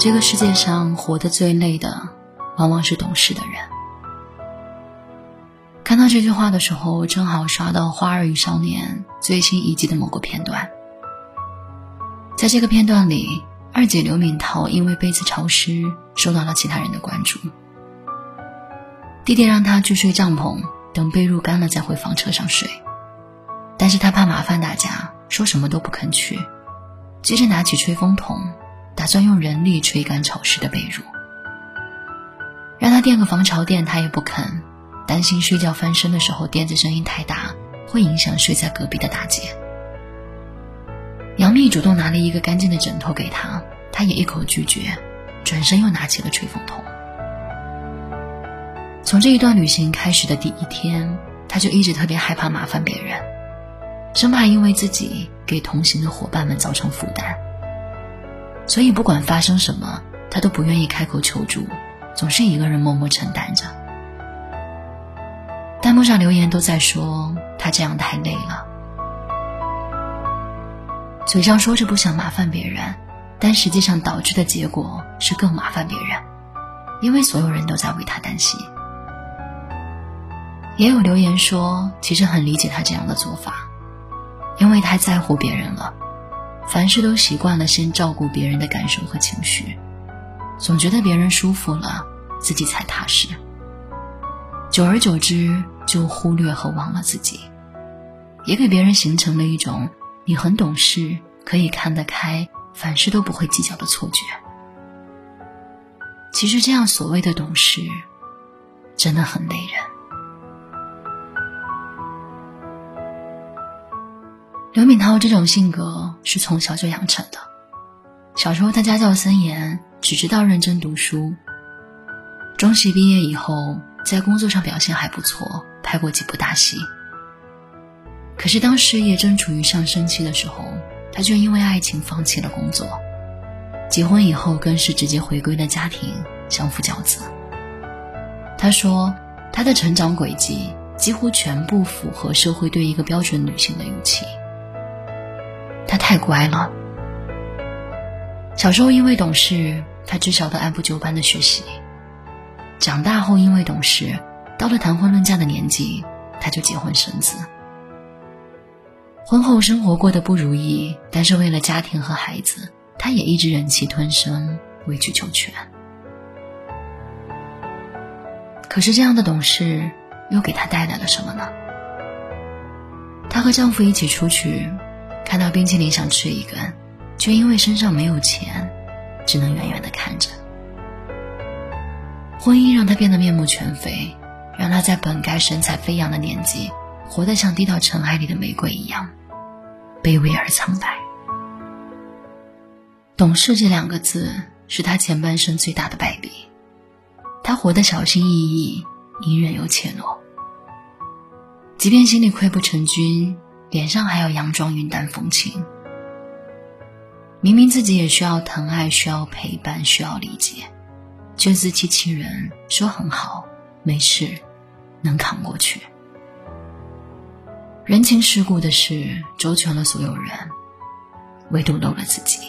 这个世界上活得最累的，往往是懂事的人。看到这句话的时候，正好刷到《花儿与少年》最新一季的某个片段。在这个片段里，二姐刘敏涛因为被子潮湿，受到了其他人的关注。弟弟让她去睡帐篷，等被褥干了再回房车上睡，但是她怕麻烦大家，说什么都不肯去。接着拿起吹风筒。打算用人力吹干潮湿的被褥，让他垫个防潮垫，他也不肯，担心睡觉翻身的时候垫子声音太大，会影响睡在隔壁的大姐。杨幂主动拿了一个干净的枕头给他，他也一口拒绝，转身又拿起了吹风筒。从这一段旅行开始的第一天，他就一直特别害怕麻烦别人，生怕因为自己给同行的伙伴们造成负担。所以，不管发生什么，他都不愿意开口求助，总是一个人默默承担着。弹幕上留言都在说他这样太累了，嘴上说着不想麻烦别人，但实际上导致的结果是更麻烦别人，因为所有人都在为他担心。也有留言说，其实很理解他这样的做法，因为太在乎别人了。凡事都习惯了先照顾别人的感受和情绪，总觉得别人舒服了，自己才踏实。久而久之，就忽略和忘了自己，也给别人形成了一种你很懂事、可以看得开、凡事都不会计较的错觉。其实，这样所谓的懂事，真的很累人。刘敏涛这种性格是从小就养成的。小时候他家教森严，只知道认真读书。中戏毕业以后，在工作上表现还不错，拍过几部大戏。可是当事业正处于上升期的时候，他却因为爱情放弃了工作。结婚以后，更是直接回归了家庭，相夫教子。他说，他的成长轨迹几乎全部符合社会对一个标准女性的预期。太乖了。小时候因为懂事，他只晓得按部就班的学习。长大后因为懂事，到了谈婚论嫁的年纪，他就结婚生子。婚后生活过得不如意，但是为了家庭和孩子，他也一直忍气吞声，委曲求全。可是这样的懂事，又给他带来了什么呢？她和丈夫一起出去。看到冰淇淋想吃一根，却因为身上没有钱，只能远远的看着。婚姻让他变得面目全非，让他在本该神采飞扬的年纪，活得像低到尘埃里的玫瑰一样，卑微而苍白。懂事这两个字，是他前半生最大的败笔。他活得小心翼翼，隐忍又怯懦，即便心里溃不成军。脸上还要佯装云淡风轻，明明自己也需要疼爱、需要陪伴、需要理解，却自欺欺人，说很好，没事，能扛过去。人情世故的事周全了所有人，唯独漏了自己。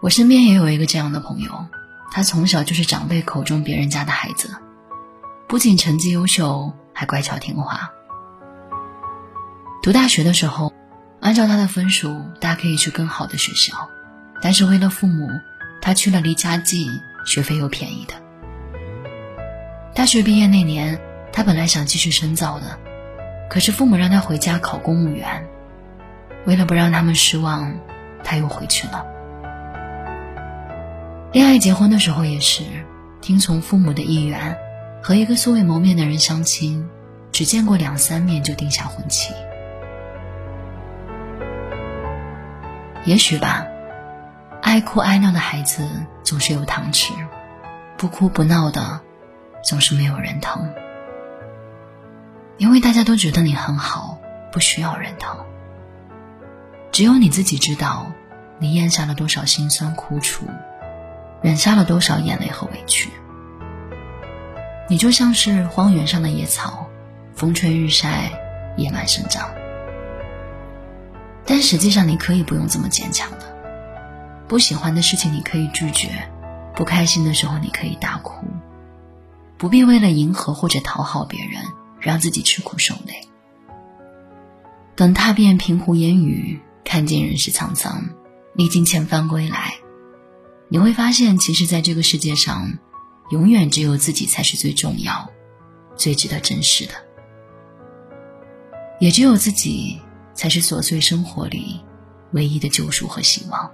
我身边也有一个这样的朋友，他从小就是长辈口中别人家的孩子，不仅成绩优秀。还乖巧听话。读大学的时候，按照他的分数，大可以去更好的学校，但是为了父母，他去了离家近、学费又便宜的。大学毕业那年，他本来想继续深造的，可是父母让他回家考公务员。为了不让他们失望，他又回去了。恋爱结婚的时候也是听从父母的意愿。和一个素未谋面的人相亲，只见过两三面就定下婚期。也许吧，爱哭爱闹的孩子总是有糖吃，不哭不闹的总是没有人疼。因为大家都觉得你很好，不需要人疼。只有你自己知道，你咽下了多少辛酸苦楚，忍下了多少眼泪和委屈。你就像是荒原上的野草，风吹日晒，野蛮生长。但实际上，你可以不用这么坚强的。不喜欢的事情你可以拒绝，不开心的时候你可以大哭，不必为了迎合或者讨好别人，让自己吃苦受累。等踏遍平湖烟雨，看尽人世沧桑，历经千帆归来，你会发现，其实在这个世界上，永远只有自己才是最重要、最值得珍视的，也只有自己才是琐碎生活里唯一的救赎和希望。